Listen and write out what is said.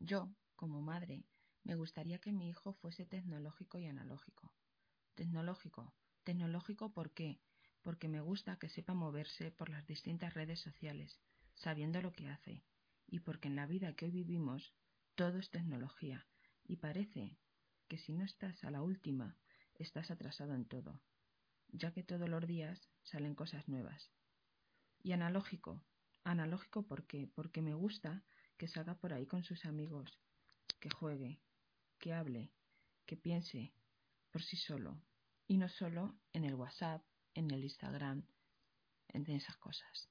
Yo, como madre, me gustaría que mi hijo fuese tecnológico y analógico. Tecnológico. Tecnológico ¿por qué? Porque me gusta que sepa moverse por las distintas redes sociales, sabiendo lo que hace. Y porque en la vida que hoy vivimos todo es tecnología. Y parece que si no estás a la última, estás atrasado en todo, ya que todos los días salen cosas nuevas. Y analógico. Analógico ¿por qué? Porque me gusta que salga por ahí con sus amigos, que juegue, que hable, que piense por sí solo y no solo en el WhatsApp, en el Instagram, en esas cosas.